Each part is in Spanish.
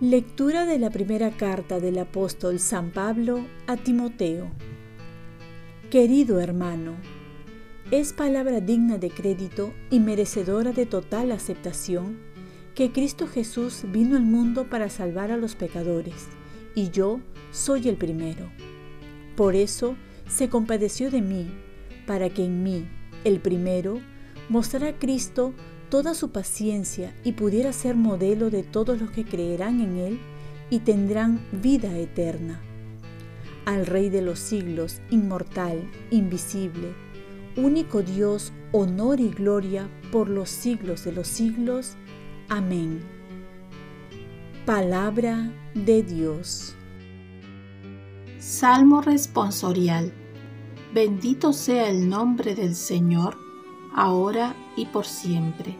Lectura de la primera carta del apóstol San Pablo a Timoteo. Querido hermano, es palabra digna de crédito y merecedora de total aceptación que Cristo Jesús vino al mundo para salvar a los pecadores, y yo soy el primero. Por eso se compadeció de mí, para que en mí, el primero, mostrara a Cristo toda su paciencia y pudiera ser modelo de todos los que creerán en Él y tendrán vida eterna. Al Rey de los siglos, inmortal, invisible, único Dios, honor y gloria por los siglos de los siglos. Amén. Palabra de Dios. Salmo responsorial. Bendito sea el nombre del Señor, ahora y por siempre.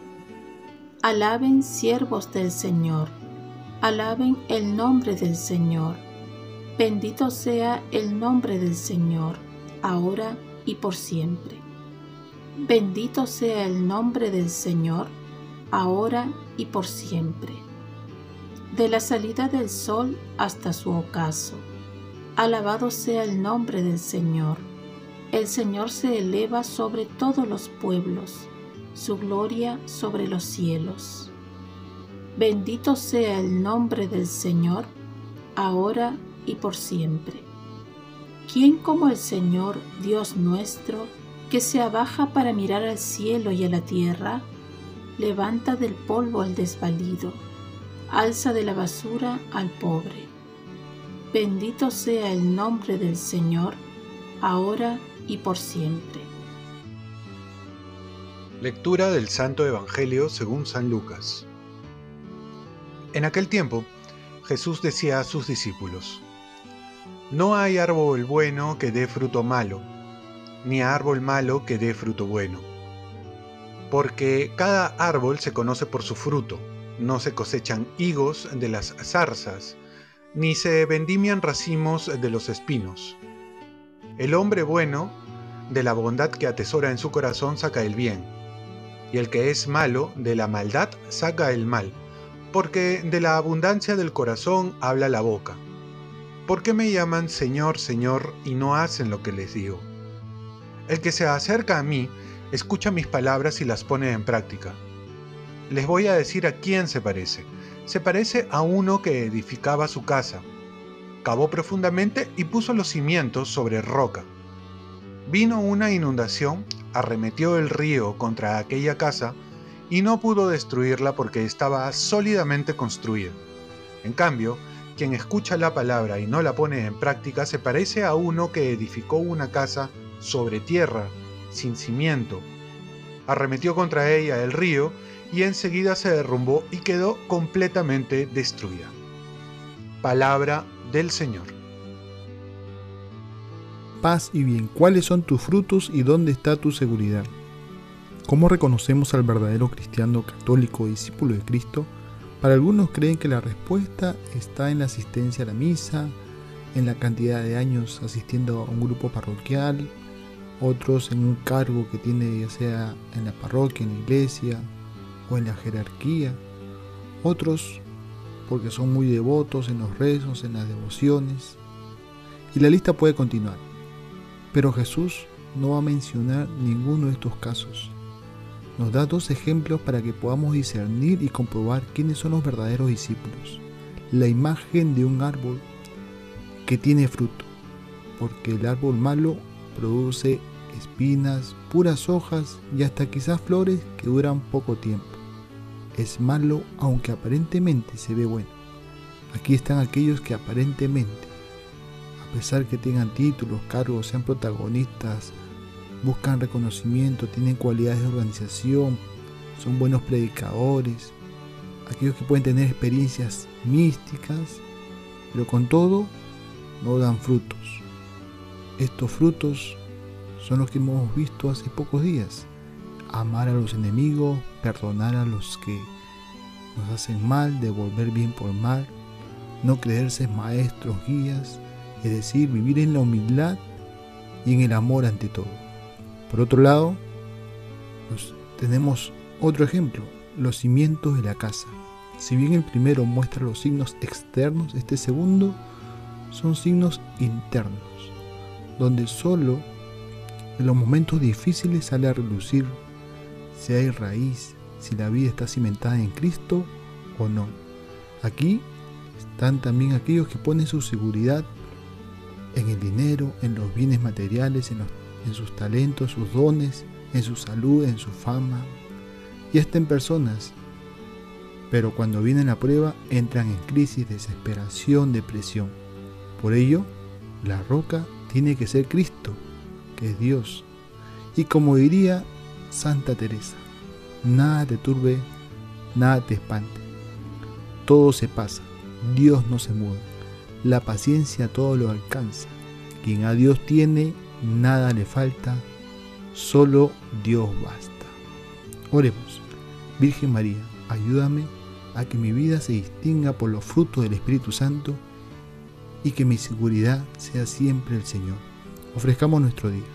Alaben siervos del Señor, alaben el nombre del Señor. Bendito sea el nombre del Señor, ahora y por siempre. Bendito sea el nombre del Señor, ahora y por siempre. De la salida del sol hasta su ocaso. Alabado sea el nombre del Señor. El Señor se eleva sobre todos los pueblos su gloria sobre los cielos. Bendito sea el nombre del Señor, ahora y por siempre. ¿Quién como el Señor, Dios nuestro, que se abaja para mirar al cielo y a la tierra, levanta del polvo al desvalido, alza de la basura al pobre? Bendito sea el nombre del Señor, ahora y por siempre. Lectura del Santo Evangelio según San Lucas. En aquel tiempo, Jesús decía a sus discípulos, No hay árbol bueno que dé fruto malo, ni árbol malo que dé fruto bueno. Porque cada árbol se conoce por su fruto, no se cosechan higos de las zarzas, ni se vendimian racimos de los espinos. El hombre bueno, de la bondad que atesora en su corazón, saca el bien y el que es malo de la maldad saca el mal, porque de la abundancia del corazón habla la boca. ¿Por qué me llaman Señor, Señor y no hacen lo que les digo? El que se acerca a mí, escucha mis palabras y las pone en práctica. Les voy a decir a quién se parece. Se parece a uno que edificaba su casa. Cavó profundamente y puso los cimientos sobre roca. Vino una inundación arremetió el río contra aquella casa y no pudo destruirla porque estaba sólidamente construida. En cambio, quien escucha la palabra y no la pone en práctica se parece a uno que edificó una casa sobre tierra, sin cimiento. Arremetió contra ella el río y enseguida se derrumbó y quedó completamente destruida. Palabra del Señor paz y bien? ¿Cuáles son tus frutos y dónde está tu seguridad? ¿Cómo reconocemos al verdadero cristiano católico discípulo de Cristo? Para algunos creen que la respuesta está en la asistencia a la misa, en la cantidad de años asistiendo a un grupo parroquial, otros en un cargo que tiene ya sea en la parroquia, en la iglesia o en la jerarquía, otros porque son muy devotos en los rezos, en las devociones, y la lista puede continuar. Pero Jesús no va a mencionar ninguno de estos casos. Nos da dos ejemplos para que podamos discernir y comprobar quiénes son los verdaderos discípulos. La imagen de un árbol que tiene fruto, porque el árbol malo produce espinas, puras hojas y hasta quizás flores que duran poco tiempo. Es malo aunque aparentemente se ve bueno. Aquí están aquellos que aparentemente a pesar que tengan títulos, cargos, sean protagonistas, buscan reconocimiento, tienen cualidades de organización, son buenos predicadores, aquellos que pueden tener experiencias místicas, pero con todo no dan frutos. Estos frutos son los que hemos visto hace pocos días. Amar a los enemigos, perdonar a los que nos hacen mal, devolver bien por mal, no creerse maestros, guías, es decir, vivir en la humildad y en el amor ante todo. Por otro lado, tenemos otro ejemplo, los cimientos de la casa. Si bien el primero muestra los signos externos, este segundo son signos internos, donde solo en los momentos difíciles sale a relucir si hay raíz, si la vida está cimentada en Cristo o no. Aquí están también aquellos que ponen su seguridad en el dinero, en los bienes materiales, en, sus talentos, sus dones, en su salud, en su fama, y hasta personas. Pero cuando viene la prueba entran en crisis, desesperación, depresión. Por ello, la roca tiene que ser Cristo, que es Dios. Y como diría Santa Teresa, nada te turbe, nada te espante. Todo se pasa, Dios no se muda. La paciencia todo lo alcanza. Quien a Dios tiene, nada le falta, solo Dios basta. Oremos, Virgen María, ayúdame a que mi vida se distinga por los frutos del Espíritu Santo y que mi seguridad sea siempre el Señor. Ofrezcamos nuestro día.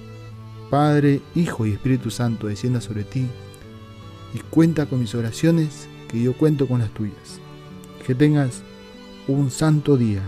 Padre, Hijo y Espíritu Santo descienda sobre ti y cuenta con mis oraciones, que yo cuento con las tuyas. Que tengas un santo día.